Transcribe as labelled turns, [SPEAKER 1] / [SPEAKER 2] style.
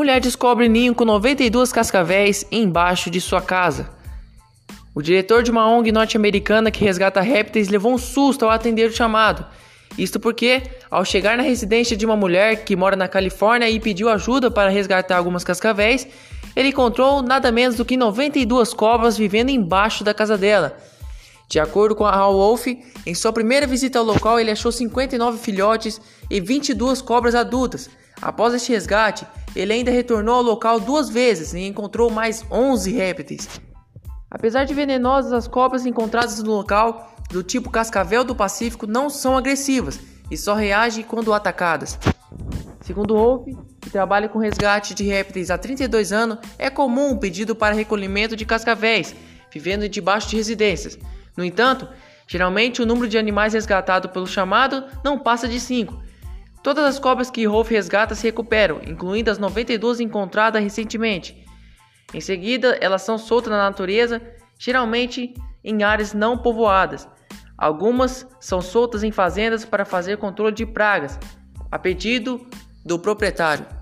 [SPEAKER 1] Mulher descobre ninho com 92 cascavéis embaixo de sua casa. O diretor de uma ONG norte-americana que resgata répteis levou um susto ao atender o chamado. Isto porque, ao chegar na residência de uma mulher que mora na Califórnia e pediu ajuda para resgatar algumas cascavéis, ele encontrou nada menos do que 92 cobras vivendo embaixo da casa dela. De acordo com a Wolf, em sua primeira visita ao local ele achou 59 filhotes e 22 cobras adultas. Após este resgate, ele ainda retornou ao local duas vezes e encontrou mais 11 répteis. Apesar de venenosas, as cobras encontradas no local, do tipo cascavel do Pacífico, não são agressivas e só reagem quando atacadas. Segundo Wolf, que trabalha com resgate de répteis há 32 anos, é comum um pedido para recolhimento de cascavéis, vivendo debaixo de residências. No entanto, geralmente o número de animais resgatados pelo chamado não passa de 5, Todas as cobras que Rolf resgata se recuperam, incluindo as 92 encontradas recentemente. Em seguida, elas são soltas na natureza, geralmente em áreas não povoadas. Algumas são soltas em fazendas para fazer controle de pragas, a pedido do proprietário.